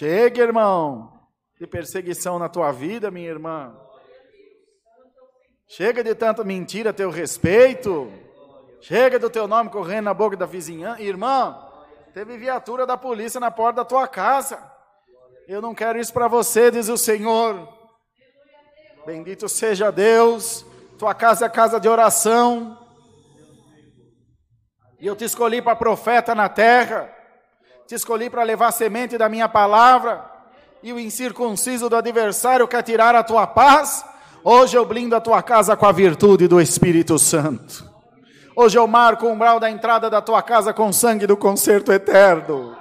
Chega, irmão, de perseguição na tua vida, minha irmã. Chega de tanta mentira a teu respeito. Chega do teu nome correndo na boca da vizinhança. Irmã, teve viatura da polícia na porta da tua casa. Eu não quero isso para você, diz o Senhor. Bendito seja Deus. Tua casa é casa de oração. E eu te escolhi para profeta na terra te escolhi para levar semente da minha palavra, e o incircunciso do adversário quer tirar a tua paz. Hoje eu blindo a tua casa com a virtude do Espírito Santo. Hoje eu marco o umbral da entrada da tua casa com o sangue do concerto eterno.